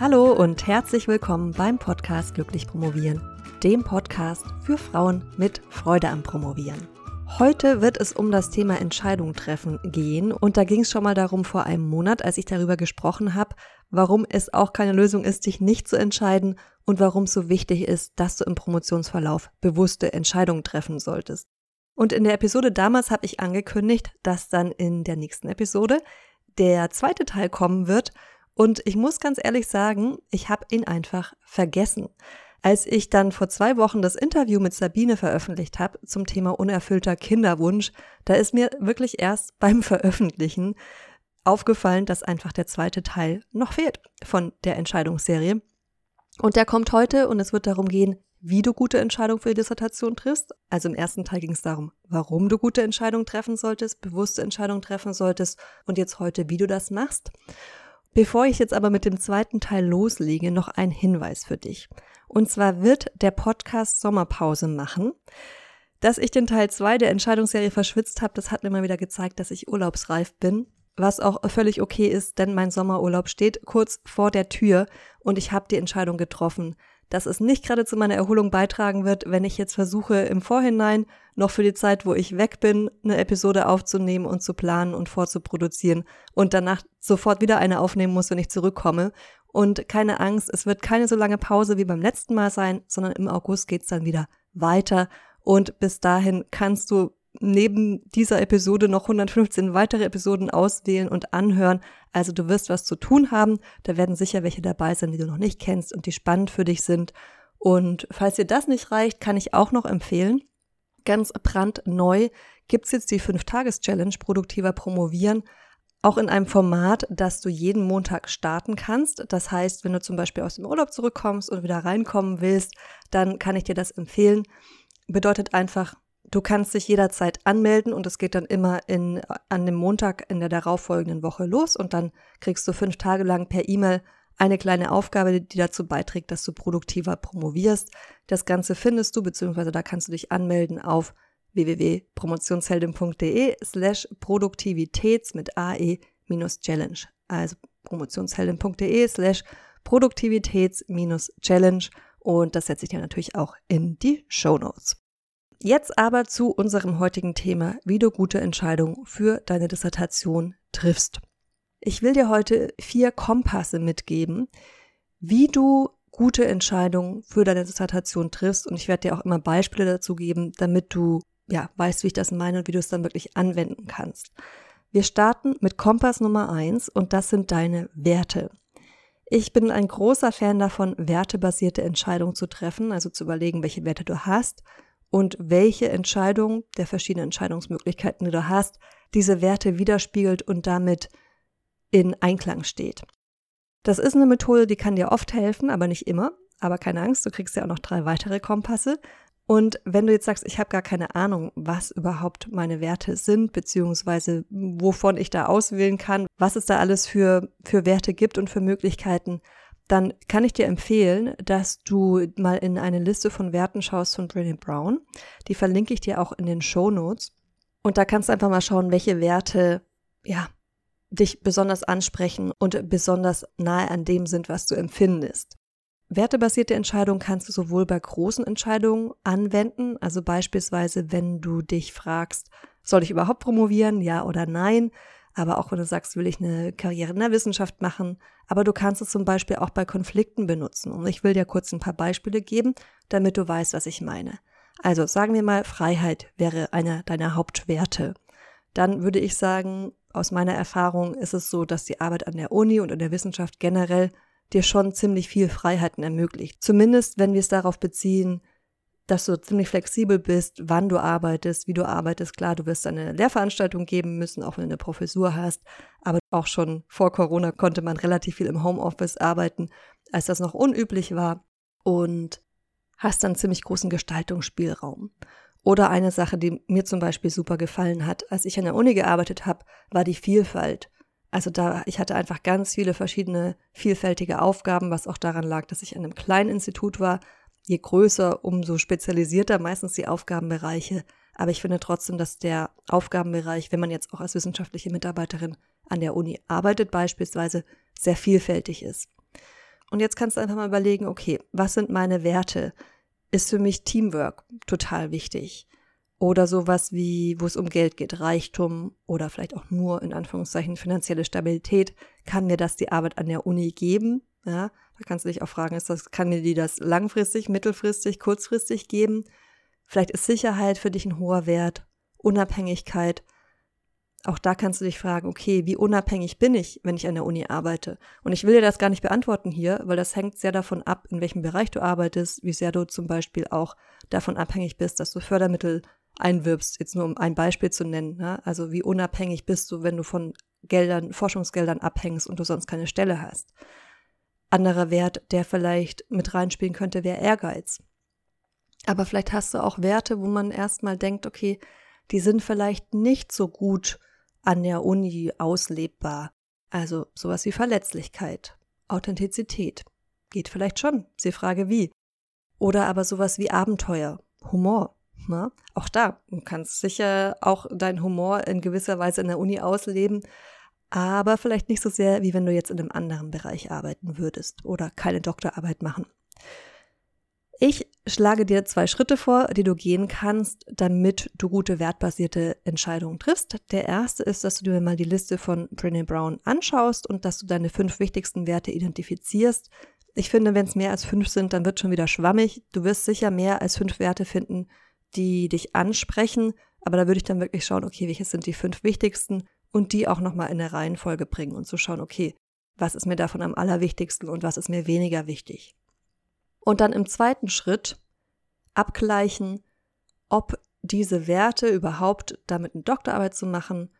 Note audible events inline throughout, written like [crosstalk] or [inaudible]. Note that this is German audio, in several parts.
Hallo und herzlich willkommen beim Podcast Glücklich Promovieren, dem Podcast für Frauen mit Freude am Promovieren. Heute wird es um das Thema Entscheidung treffen gehen und da ging es schon mal darum vor einem Monat, als ich darüber gesprochen habe, warum es auch keine Lösung ist, dich nicht zu entscheiden und warum es so wichtig ist, dass du im Promotionsverlauf bewusste Entscheidungen treffen solltest. Und in der Episode damals habe ich angekündigt, dass dann in der nächsten Episode der zweite Teil kommen wird und ich muss ganz ehrlich sagen, ich habe ihn einfach vergessen. Als ich dann vor zwei Wochen das Interview mit Sabine veröffentlicht habe zum Thema unerfüllter Kinderwunsch, da ist mir wirklich erst [laughs] beim Veröffentlichen aufgefallen, dass einfach der zweite Teil noch fehlt von der Entscheidungsserie. Und der kommt heute und es wird darum gehen, wie du gute Entscheidungen für die Dissertation triffst. Also im ersten Teil ging es darum, warum du gute Entscheidungen treffen solltest, bewusste Entscheidungen treffen solltest und jetzt heute, wie du das machst. Bevor ich jetzt aber mit dem zweiten Teil loslege, noch ein Hinweis für dich. Und zwar wird der Podcast Sommerpause machen. Dass ich den Teil 2 der Entscheidungsserie verschwitzt habe, das hat mir mal wieder gezeigt, dass ich urlaubsreif bin. Was auch völlig okay ist, denn mein Sommerurlaub steht kurz vor der Tür und ich habe die Entscheidung getroffen, dass es nicht gerade zu meiner Erholung beitragen wird, wenn ich jetzt versuche, im Vorhinein noch für die Zeit, wo ich weg bin, eine Episode aufzunehmen und zu planen und vorzuproduzieren und danach sofort wieder eine aufnehmen muss, wenn ich zurückkomme. Und keine Angst, es wird keine so lange Pause wie beim letzten Mal sein, sondern im August geht's dann wieder weiter. Und bis dahin kannst du neben dieser Episode noch 115 weitere Episoden auswählen und anhören. Also du wirst was zu tun haben. Da werden sicher welche dabei sein, die du noch nicht kennst und die spannend für dich sind. Und falls dir das nicht reicht, kann ich auch noch empfehlen, ganz brandneu gibt's jetzt die 5-Tages-Challenge Produktiver Promovieren. Auch in einem Format, das du jeden Montag starten kannst. Das heißt, wenn du zum Beispiel aus dem Urlaub zurückkommst und wieder reinkommen willst, dann kann ich dir das empfehlen. Bedeutet einfach, Du kannst dich jederzeit anmelden und es geht dann immer in, an dem Montag in der darauffolgenden Woche los und dann kriegst du fünf Tage lang per E-Mail eine kleine Aufgabe, die dazu beiträgt, dass du produktiver promovierst. Das Ganze findest du, beziehungsweise da kannst du dich anmelden auf www.promotionsheldin.de slash Produktivitäts mit AE minus Challenge. Also promotionsheldin.de slash Produktivitäts minus Challenge und das setze ich dir natürlich auch in die Show Notes. Jetzt aber zu unserem heutigen Thema, wie du gute Entscheidungen für deine Dissertation triffst. Ich will dir heute vier Kompasse mitgeben, wie du gute Entscheidungen für deine Dissertation triffst und ich werde dir auch immer Beispiele dazu geben, damit du ja weißt, wie ich das meine und wie du es dann wirklich anwenden kannst. Wir starten mit Kompass Nummer eins und das sind deine Werte. Ich bin ein großer Fan davon, wertebasierte Entscheidungen zu treffen, also zu überlegen, welche Werte du hast und welche Entscheidung der verschiedenen Entscheidungsmöglichkeiten, die du hast, diese Werte widerspiegelt und damit in Einklang steht. Das ist eine Methode, die kann dir oft helfen, aber nicht immer. Aber keine Angst, du kriegst ja auch noch drei weitere Kompasse. Und wenn du jetzt sagst, ich habe gar keine Ahnung, was überhaupt meine Werte sind, beziehungsweise wovon ich da auswählen kann, was es da alles für, für Werte gibt und für Möglichkeiten, dann kann ich dir empfehlen, dass du mal in eine Liste von Werten schaust von Brené Brown. Die verlinke ich dir auch in den Show Notes. Und da kannst du einfach mal schauen, welche Werte, ja, dich besonders ansprechen und besonders nahe an dem sind, was du empfindest. Wertebasierte Entscheidungen kannst du sowohl bei großen Entscheidungen anwenden, also beispielsweise, wenn du dich fragst, soll ich überhaupt promovieren, ja oder nein, aber auch wenn du sagst, will ich eine Karriere in der Wissenschaft machen, aber du kannst es zum Beispiel auch bei Konflikten benutzen. Und ich will dir kurz ein paar Beispiele geben, damit du weißt, was ich meine. Also sagen wir mal, Freiheit wäre einer deiner Hauptwerte. Dann würde ich sagen, aus meiner Erfahrung ist es so, dass die Arbeit an der Uni und in der Wissenschaft generell dir schon ziemlich viel Freiheiten ermöglicht. Zumindest, wenn wir es darauf beziehen, dass du ziemlich flexibel bist, wann du arbeitest, wie du arbeitest. Klar, du wirst eine Lehrveranstaltung geben müssen, auch wenn du eine Professur hast. Aber auch schon vor Corona konnte man relativ viel im Homeoffice arbeiten, als das noch unüblich war. Und hast dann ziemlich großen Gestaltungsspielraum. Oder eine Sache, die mir zum Beispiel super gefallen hat, als ich an der Uni gearbeitet habe, war die Vielfalt. Also da, ich hatte einfach ganz viele verschiedene vielfältige Aufgaben, was auch daran lag, dass ich an einem kleinen Institut war, je größer, umso spezialisierter meistens die Aufgabenbereiche. Aber ich finde trotzdem, dass der Aufgabenbereich, wenn man jetzt auch als wissenschaftliche Mitarbeiterin an der Uni arbeitet beispielsweise, sehr vielfältig ist. Und jetzt kannst du einfach mal überlegen, okay, was sind meine Werte? Ist für mich Teamwork total wichtig? Oder sowas wie, wo es um Geld geht, Reichtum oder vielleicht auch nur in Anführungszeichen finanzielle Stabilität. Kann mir das die Arbeit an der Uni geben? Ja, da kannst du dich auch fragen, ist das, kann mir die das langfristig, mittelfristig, kurzfristig geben? Vielleicht ist Sicherheit für dich ein hoher Wert, Unabhängigkeit. Auch da kannst du dich fragen, okay, wie unabhängig bin ich, wenn ich an der Uni arbeite? Und ich will dir das gar nicht beantworten hier, weil das hängt sehr davon ab, in welchem Bereich du arbeitest, wie sehr du zum Beispiel auch davon abhängig bist, dass du Fördermittel einwirbst, jetzt nur um ein Beispiel zu nennen. Ne? Also wie unabhängig bist du, wenn du von Geldern, Forschungsgeldern abhängst und du sonst keine Stelle hast. Anderer Wert, der vielleicht mit reinspielen könnte, wäre Ehrgeiz. Aber vielleicht hast du auch Werte, wo man erstmal denkt, okay, die sind vielleicht nicht so gut an der Uni auslebbar. Also sowas wie Verletzlichkeit, Authentizität. Geht vielleicht schon, ist die Frage wie. Oder aber sowas wie Abenteuer, Humor. Ne? Auch da, du kannst sicher auch deinen Humor in gewisser Weise in der Uni ausleben, aber vielleicht nicht so sehr, wie wenn du jetzt in einem anderen Bereich arbeiten würdest oder keine Doktorarbeit machen. Ich schlage dir zwei Schritte vor, die du gehen kannst, damit du gute wertbasierte Entscheidungen triffst. Der erste ist, dass du dir mal die Liste von Brené Brown anschaust und dass du deine fünf wichtigsten Werte identifizierst. Ich finde, wenn es mehr als fünf sind, dann wird schon wieder schwammig. Du wirst sicher mehr als fünf Werte finden, die dich ansprechen, aber da würde ich dann wirklich schauen, okay, welche sind die fünf wichtigsten und die auch nochmal in der Reihenfolge bringen und zu schauen, okay, was ist mir davon am allerwichtigsten und was ist mir weniger wichtig. Und dann im zweiten Schritt abgleichen, ob diese Werte überhaupt damit eine Doktorarbeit zu machen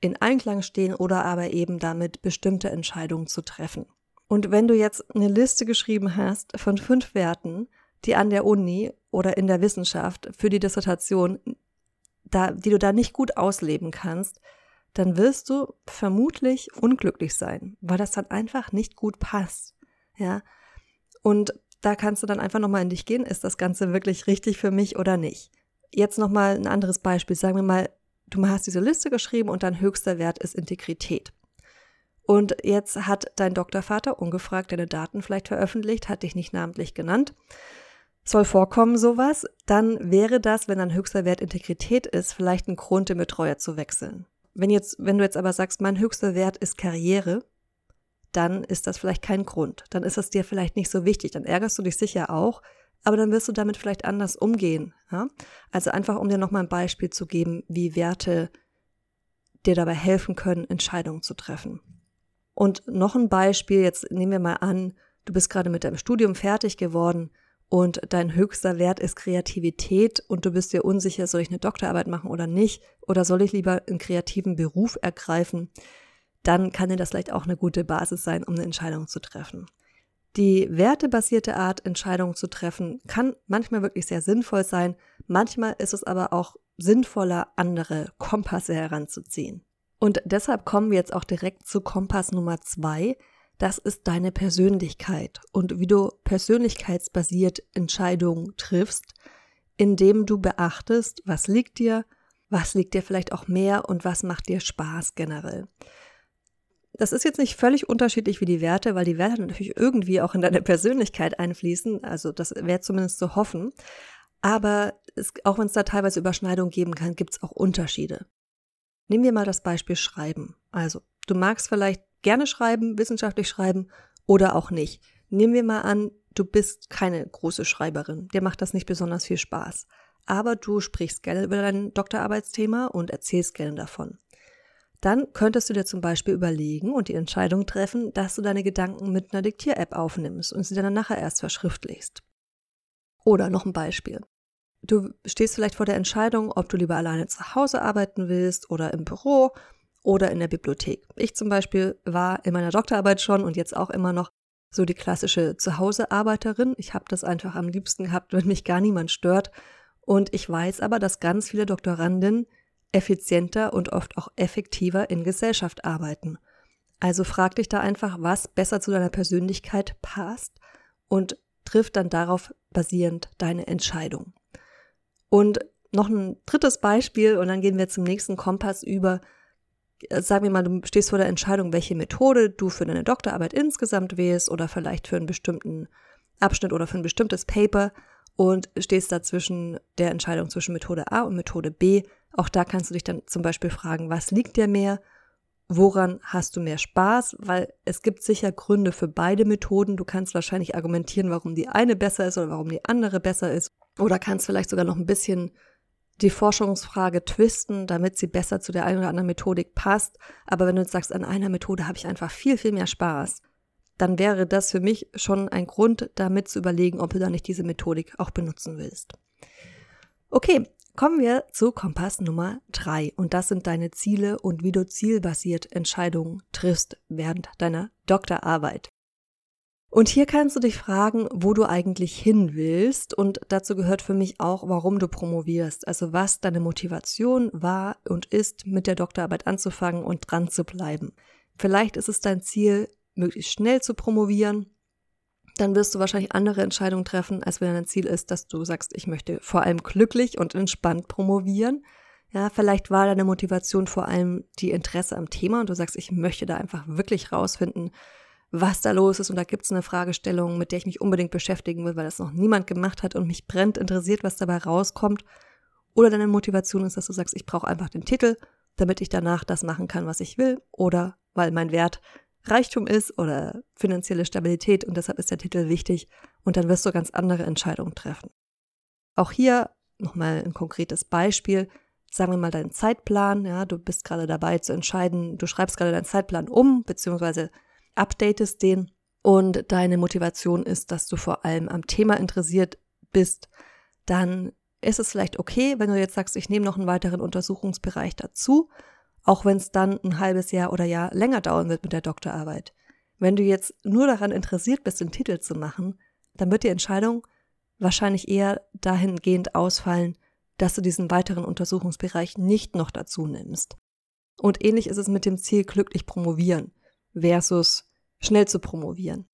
in Einklang stehen oder aber eben damit bestimmte Entscheidungen zu treffen. Und wenn du jetzt eine Liste geschrieben hast von fünf Werten, die an der Uni oder in der Wissenschaft für die Dissertation, da, die du da nicht gut ausleben kannst, dann wirst du vermutlich unglücklich sein, weil das dann einfach nicht gut passt. Ja. Und da kannst du dann einfach nochmal in dich gehen, ist das Ganze wirklich richtig für mich oder nicht. Jetzt nochmal ein anderes Beispiel. Sagen wir mal, du hast diese Liste geschrieben und dein höchster Wert ist Integrität. Und jetzt hat dein Doktorvater ungefragt deine Daten vielleicht veröffentlicht, hat dich nicht namentlich genannt. Soll vorkommen sowas, dann wäre das, wenn dein höchster Wert Integrität ist, vielleicht ein Grund, den Betreuer zu wechseln. Wenn jetzt, wenn du jetzt aber sagst, mein höchster Wert ist Karriere, dann ist das vielleicht kein Grund. Dann ist es dir vielleicht nicht so wichtig. Dann ärgerst du dich sicher auch, aber dann wirst du damit vielleicht anders umgehen. Ja? Also einfach, um dir nochmal ein Beispiel zu geben, wie Werte dir dabei helfen können, Entscheidungen zu treffen. Und noch ein Beispiel, jetzt nehmen wir mal an, du bist gerade mit deinem Studium fertig geworden und dein höchster Wert ist Kreativität und du bist dir unsicher, soll ich eine Doktorarbeit machen oder nicht oder soll ich lieber einen kreativen Beruf ergreifen, dann kann dir das vielleicht auch eine gute Basis sein, um eine Entscheidung zu treffen. Die wertebasierte Art, Entscheidungen zu treffen, kann manchmal wirklich sehr sinnvoll sein. Manchmal ist es aber auch sinnvoller, andere Kompasse heranzuziehen. Und deshalb kommen wir jetzt auch direkt zu Kompass Nummer zwei. Das ist deine Persönlichkeit und wie du persönlichkeitsbasiert Entscheidungen triffst, indem du beachtest, was liegt dir, was liegt dir vielleicht auch mehr und was macht dir Spaß generell. Das ist jetzt nicht völlig unterschiedlich wie die Werte, weil die Werte natürlich irgendwie auch in deine Persönlichkeit einfließen. Also das wäre zumindest zu hoffen. Aber es, auch wenn es da teilweise Überschneidungen geben kann, gibt es auch Unterschiede. Nehmen wir mal das Beispiel Schreiben. Also du magst vielleicht gerne schreiben, wissenschaftlich schreiben oder auch nicht. Nehmen wir mal an, du bist keine große Schreiberin. Dir macht das nicht besonders viel Spaß. Aber du sprichst gerne über dein Doktorarbeitsthema und erzählst gerne davon dann könntest du dir zum Beispiel überlegen und die Entscheidung treffen, dass du deine Gedanken mit einer Diktier-App aufnimmst und sie dann nachher erst verschriftlichst. Oder noch ein Beispiel. Du stehst vielleicht vor der Entscheidung, ob du lieber alleine zu Hause arbeiten willst oder im Büro oder in der Bibliothek. Ich zum Beispiel war in meiner Doktorarbeit schon und jetzt auch immer noch so die klassische Zuhausearbeiterin. Ich habe das einfach am liebsten gehabt, [laughs] wenn mich gar niemand stört. Und ich weiß aber, dass ganz viele Doktorandinnen effizienter und oft auch effektiver in Gesellschaft arbeiten. Also frag dich da einfach, was besser zu deiner Persönlichkeit passt und triff dann darauf basierend deine Entscheidung. Und noch ein drittes Beispiel und dann gehen wir zum nächsten Kompass über. Sagen wir mal, du stehst vor der Entscheidung, welche Methode du für deine Doktorarbeit insgesamt wählst oder vielleicht für einen bestimmten Abschnitt oder für ein bestimmtes Paper und stehst da zwischen der Entscheidung zwischen Methode A und Methode B. Auch da kannst du dich dann zum Beispiel fragen, was liegt dir mehr? Woran hast du mehr Spaß? Weil es gibt sicher Gründe für beide Methoden. Du kannst wahrscheinlich argumentieren, warum die eine besser ist oder warum die andere besser ist. Oder kannst vielleicht sogar noch ein bisschen die Forschungsfrage twisten, damit sie besser zu der einen oder anderen Methodik passt. Aber wenn du jetzt sagst, an einer Methode habe ich einfach viel, viel mehr Spaß, dann wäre das für mich schon ein Grund, damit zu überlegen, ob du da nicht diese Methodik auch benutzen willst. Okay, kommen wir zu Kompass Nummer drei und das sind deine Ziele und wie du zielbasiert Entscheidungen triffst während deiner Doktorarbeit. Und hier kannst du dich fragen, wo du eigentlich hin willst. Und dazu gehört für mich auch, warum du promovierst. Also was deine Motivation war und ist, mit der Doktorarbeit anzufangen und dran zu bleiben. Vielleicht ist es dein Ziel, möglichst schnell zu promovieren. Dann wirst du wahrscheinlich andere Entscheidungen treffen, als wenn dein Ziel ist, dass du sagst, ich möchte vor allem glücklich und entspannt promovieren. Ja, vielleicht war deine Motivation vor allem die Interesse am Thema und du sagst, ich möchte da einfach wirklich rausfinden, was da los ist. Und da gibt es eine Fragestellung, mit der ich mich unbedingt beschäftigen will, weil das noch niemand gemacht hat und mich brennt interessiert, was dabei rauskommt. Oder deine Motivation ist, dass du sagst, ich brauche einfach den Titel, damit ich danach das machen kann, was ich will. Oder weil mein Wert Reichtum ist oder finanzielle Stabilität und deshalb ist der Titel wichtig und dann wirst du ganz andere Entscheidungen treffen. Auch hier nochmal ein konkretes Beispiel. Sagen wir mal deinen Zeitplan, ja, du bist gerade dabei zu entscheiden, du schreibst gerade deinen Zeitplan um, beziehungsweise updatest den und deine Motivation ist, dass du vor allem am Thema interessiert bist, dann ist es vielleicht okay, wenn du jetzt sagst, ich nehme noch einen weiteren Untersuchungsbereich dazu, auch wenn es dann ein halbes Jahr oder Jahr länger dauern wird mit der Doktorarbeit. Wenn du jetzt nur daran interessiert bist, den Titel zu machen, dann wird die Entscheidung wahrscheinlich eher dahingehend ausfallen, dass du diesen weiteren Untersuchungsbereich nicht noch dazu nimmst. Und ähnlich ist es mit dem Ziel glücklich promovieren versus schnell zu promovieren.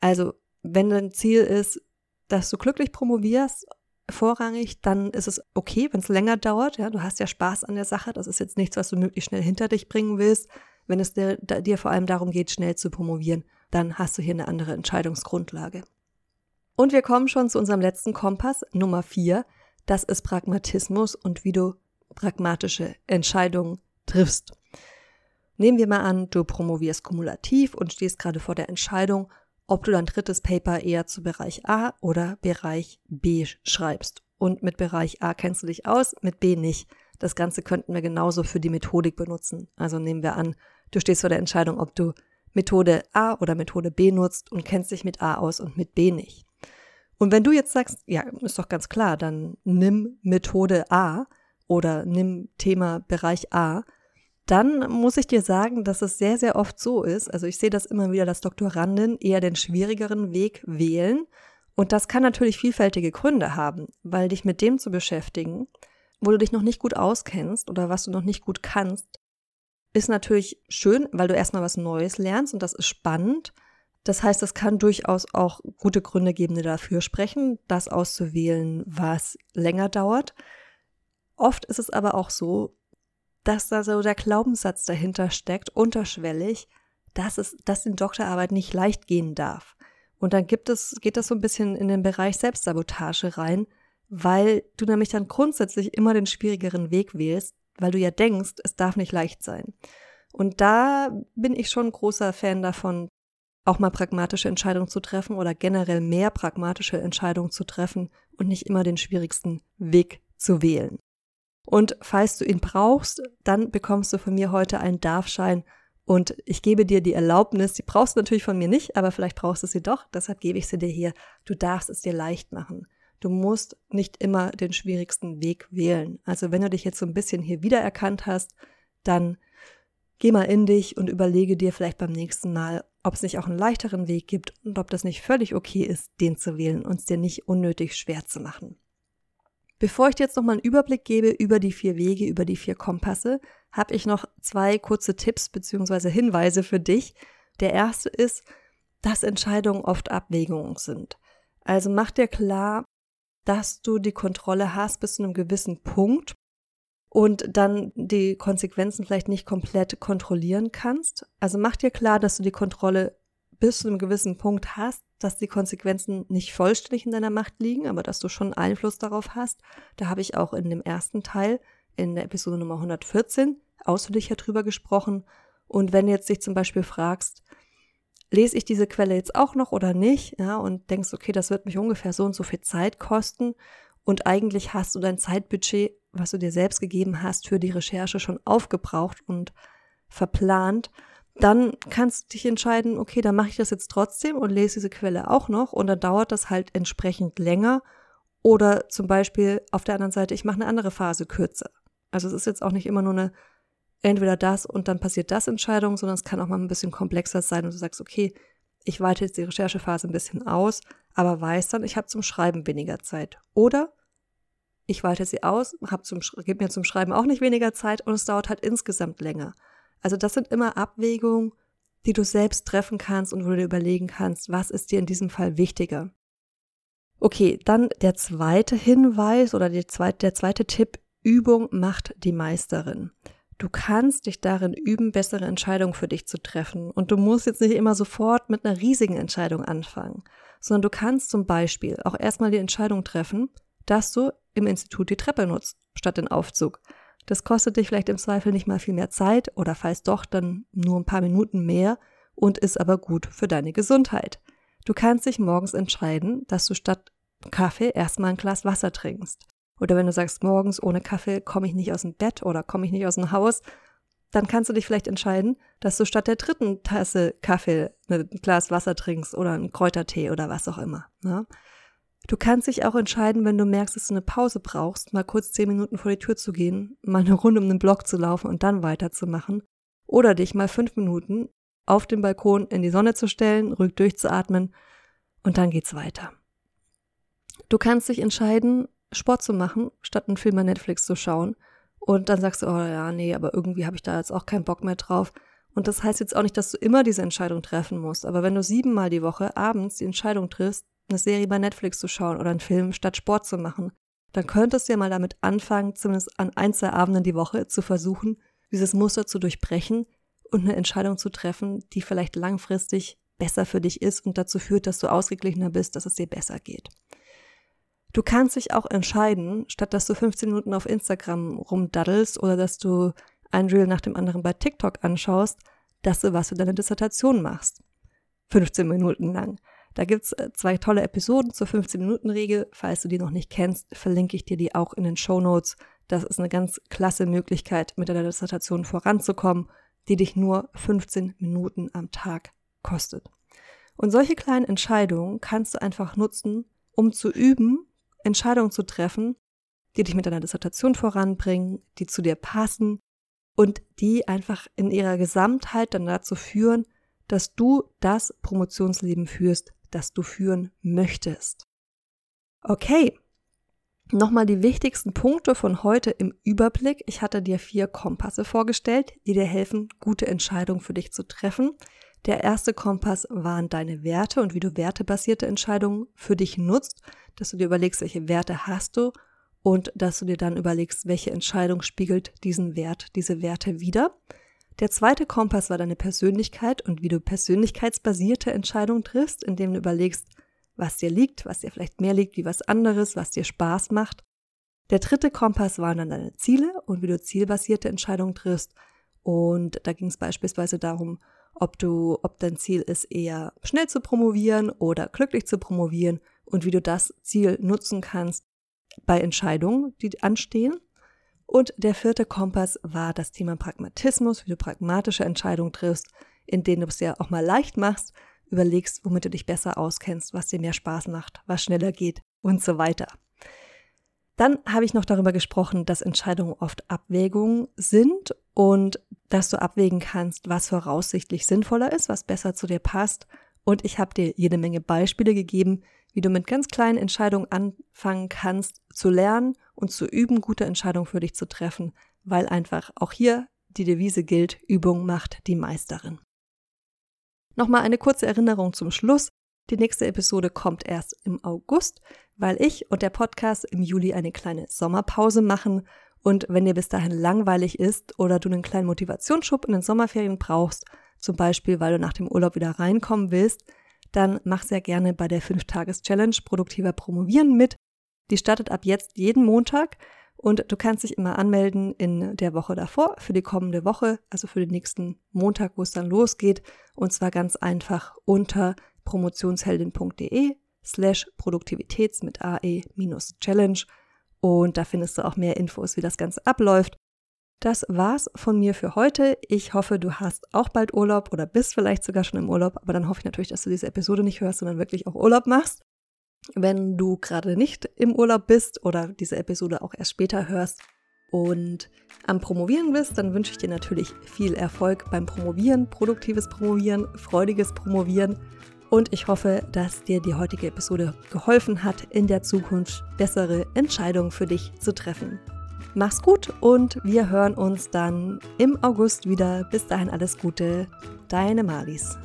Also, wenn dein Ziel ist, dass du glücklich promovierst, vorrangig, dann ist es okay, wenn es länger dauert. Ja, du hast ja Spaß an der Sache. Das ist jetzt nichts, was du möglichst schnell hinter dich bringen willst. Wenn es dir, dir vor allem darum geht, schnell zu promovieren, dann hast du hier eine andere Entscheidungsgrundlage. Und wir kommen schon zu unserem letzten Kompass, Nummer vier. Das ist Pragmatismus und wie du pragmatische Entscheidungen triffst. Nehmen wir mal an, du promovierst kumulativ und stehst gerade vor der Entscheidung, ob du dein drittes Paper eher zu Bereich A oder Bereich B schreibst. Und mit Bereich A kennst du dich aus, mit B nicht. Das Ganze könnten wir genauso für die Methodik benutzen. Also nehmen wir an, du stehst vor der Entscheidung, ob du Methode A oder Methode B nutzt und kennst dich mit A aus und mit B nicht. Und wenn du jetzt sagst, ja, ist doch ganz klar, dann nimm Methode A oder nimm Thema Bereich A, dann muss ich dir sagen, dass es sehr, sehr oft so ist. Also ich sehe das immer wieder, dass Doktoranden eher den schwierigeren Weg wählen. Und das kann natürlich vielfältige Gründe haben, weil dich mit dem zu beschäftigen, wo du dich noch nicht gut auskennst oder was du noch nicht gut kannst, ist natürlich schön, weil du erstmal was Neues lernst und das ist spannend. Das heißt, es kann durchaus auch gute Gründe geben, die dafür sprechen, das auszuwählen, was länger dauert. Oft ist es aber auch so, dass da so der Glaubenssatz dahinter steckt, unterschwellig, dass es, dass die Doktorarbeit nicht leicht gehen darf. Und dann gibt es, geht das so ein bisschen in den Bereich Selbstsabotage rein, weil du nämlich dann grundsätzlich immer den schwierigeren Weg wählst, weil du ja denkst, es darf nicht leicht sein. Und da bin ich schon großer Fan davon, auch mal pragmatische Entscheidungen zu treffen oder generell mehr pragmatische Entscheidungen zu treffen und nicht immer den schwierigsten Weg zu wählen. Und falls du ihn brauchst, dann bekommst du von mir heute einen Darfschein und ich gebe dir die Erlaubnis, die brauchst du natürlich von mir nicht, aber vielleicht brauchst du sie doch, deshalb gebe ich sie dir hier. Du darfst es dir leicht machen. Du musst nicht immer den schwierigsten Weg wählen. Also wenn du dich jetzt so ein bisschen hier wiedererkannt hast, dann geh mal in dich und überlege dir vielleicht beim nächsten Mal, ob es nicht auch einen leichteren Weg gibt und ob das nicht völlig okay ist, den zu wählen und es dir nicht unnötig schwer zu machen. Bevor ich dir jetzt nochmal einen Überblick gebe über die vier Wege, über die vier Kompasse, habe ich noch zwei kurze Tipps bzw. Hinweise für dich. Der erste ist, dass Entscheidungen oft Abwägungen sind. Also mach dir klar, dass du die Kontrolle hast bis zu einem gewissen Punkt und dann die Konsequenzen vielleicht nicht komplett kontrollieren kannst. Also mach dir klar, dass du die Kontrolle bis zu einem gewissen Punkt hast, dass die Konsequenzen nicht vollständig in deiner Macht liegen, aber dass du schon Einfluss darauf hast. Da habe ich auch in dem ersten Teil, in der Episode Nummer 114, ausführlicher drüber gesprochen. Und wenn du jetzt dich zum Beispiel fragst, lese ich diese Quelle jetzt auch noch oder nicht, ja, und denkst, okay, das wird mich ungefähr so und so viel Zeit kosten und eigentlich hast du dein Zeitbudget, was du dir selbst gegeben hast, für die Recherche schon aufgebraucht und verplant, dann kannst du dich entscheiden, okay, dann mache ich das jetzt trotzdem und lese diese Quelle auch noch und dann dauert das halt entsprechend länger oder zum Beispiel auf der anderen Seite, ich mache eine andere Phase kürzer. Also es ist jetzt auch nicht immer nur eine entweder das und dann passiert das Entscheidung, sondern es kann auch mal ein bisschen komplexer sein und du sagst, okay, ich weite jetzt die Recherchephase ein bisschen aus, aber weiß dann, ich habe zum Schreiben weniger Zeit. Oder ich weite sie aus, gebe mir zum Schreiben auch nicht weniger Zeit und es dauert halt insgesamt länger. Also das sind immer Abwägungen, die du selbst treffen kannst und wo du dir überlegen kannst, was ist dir in diesem Fall wichtiger. Okay, dann der zweite Hinweis oder zweite, der zweite Tipp, Übung macht die Meisterin. Du kannst dich darin üben, bessere Entscheidungen für dich zu treffen. Und du musst jetzt nicht immer sofort mit einer riesigen Entscheidung anfangen, sondern du kannst zum Beispiel auch erstmal die Entscheidung treffen, dass du im Institut die Treppe nutzt, statt den Aufzug. Das kostet dich vielleicht im Zweifel nicht mal viel mehr Zeit oder falls doch, dann nur ein paar Minuten mehr und ist aber gut für deine Gesundheit. Du kannst dich morgens entscheiden, dass du statt Kaffee erstmal ein Glas Wasser trinkst. Oder wenn du sagst, morgens ohne Kaffee komme ich nicht aus dem Bett oder komme ich nicht aus dem Haus, dann kannst du dich vielleicht entscheiden, dass du statt der dritten Tasse Kaffee ein Glas Wasser trinkst oder einen Kräutertee oder was auch immer. Ne? Du kannst dich auch entscheiden, wenn du merkst, dass du eine Pause brauchst, mal kurz zehn Minuten vor die Tür zu gehen, mal eine Runde um den Block zu laufen und dann weiterzumachen. Oder dich mal fünf Minuten auf dem Balkon in die Sonne zu stellen, ruhig durchzuatmen und dann geht's weiter. Du kannst dich entscheiden, Sport zu machen, statt einen Film bei Netflix zu schauen. Und dann sagst du, oh ja, nee, aber irgendwie habe ich da jetzt auch keinen Bock mehr drauf. Und das heißt jetzt auch nicht, dass du immer diese Entscheidung treffen musst. Aber wenn du siebenmal die Woche abends die Entscheidung triffst, eine Serie bei Netflix zu schauen oder einen Film statt Sport zu machen, dann könntest du ja mal damit anfangen, zumindest an ein, zwei Abenden die Woche zu versuchen, dieses Muster zu durchbrechen und eine Entscheidung zu treffen, die vielleicht langfristig besser für dich ist und dazu führt, dass du ausgeglichener bist, dass es dir besser geht. Du kannst dich auch entscheiden, statt dass du 15 Minuten auf Instagram rumdaddelst oder dass du ein Reel nach dem anderen bei TikTok anschaust, dass du was für deine Dissertation machst. 15 Minuten lang. Da gibt's äh, zwei tolle Episoden zur 15-Minuten-Regel. Falls du die noch nicht kennst, verlinke ich dir die auch in den Show Notes. Das ist eine ganz klasse Möglichkeit, mit deiner Dissertation voranzukommen, die dich nur 15 Minuten am Tag kostet. Und solche kleinen Entscheidungen kannst du einfach nutzen, um zu üben, Entscheidungen zu treffen, die dich mit deiner Dissertation voranbringen, die zu dir passen und die einfach in ihrer Gesamtheit dann dazu führen, dass du das Promotionsleben führst, das du führen möchtest. Okay, nochmal die wichtigsten Punkte von heute im Überblick. Ich hatte dir vier Kompasse vorgestellt, die dir helfen, gute Entscheidungen für dich zu treffen. Der erste Kompass waren deine Werte und wie du wertebasierte Entscheidungen für dich nutzt, dass du dir überlegst, welche Werte hast du und dass du dir dann überlegst, welche Entscheidung spiegelt diesen Wert, diese Werte wieder. Der zweite Kompass war deine Persönlichkeit und wie du persönlichkeitsbasierte Entscheidungen triffst, indem du überlegst, was dir liegt, was dir vielleicht mehr liegt wie was anderes, was dir Spaß macht. Der dritte Kompass waren dann deine Ziele und wie du zielbasierte Entscheidungen triffst. Und da ging es beispielsweise darum, ob du, ob dein Ziel ist, eher schnell zu promovieren oder glücklich zu promovieren und wie du das Ziel nutzen kannst bei Entscheidungen, die anstehen. Und der vierte Kompass war das Thema Pragmatismus, wie du pragmatische Entscheidungen triffst, in denen du es dir auch mal leicht machst, überlegst, womit du dich besser auskennst, was dir mehr Spaß macht, was schneller geht und so weiter. Dann habe ich noch darüber gesprochen, dass Entscheidungen oft Abwägungen sind und dass du abwägen kannst, was voraussichtlich sinnvoller ist, was besser zu dir passt. Und ich habe dir jede Menge Beispiele gegeben, wie du mit ganz kleinen Entscheidungen anfangen kannst, zu lernen und zu üben, gute Entscheidungen für dich zu treffen, weil einfach auch hier die Devise gilt, Übung macht die Meisterin. Nochmal eine kurze Erinnerung zum Schluss. Die nächste Episode kommt erst im August, weil ich und der Podcast im Juli eine kleine Sommerpause machen Und wenn dir bis dahin langweilig ist oder du einen kleinen Motivationsschub in den Sommerferien brauchst, zum Beispiel weil du nach dem Urlaub wieder reinkommen willst, dann mach sehr gerne bei der 5-Tages-Challenge Produktiver Promovieren mit. Die startet ab jetzt jeden Montag und du kannst dich immer anmelden in der Woche davor für die kommende Woche, also für den nächsten Montag, wo es dann losgeht. Und zwar ganz einfach unter promotionsheldin.de slash Produktivitäts mit AE minus Challenge. Und da findest du auch mehr Infos, wie das Ganze abläuft. Das war's von mir für heute. Ich hoffe, du hast auch bald Urlaub oder bist vielleicht sogar schon im Urlaub, aber dann hoffe ich natürlich, dass du diese Episode nicht hörst, sondern wirklich auch Urlaub machst. Wenn du gerade nicht im Urlaub bist oder diese Episode auch erst später hörst und am Promovieren bist, dann wünsche ich dir natürlich viel Erfolg beim Promovieren, produktives Promovieren, freudiges Promovieren und ich hoffe, dass dir die heutige Episode geholfen hat, in der Zukunft bessere Entscheidungen für dich zu treffen. Mach's gut und wir hören uns dann im August wieder. Bis dahin alles Gute, deine Malis.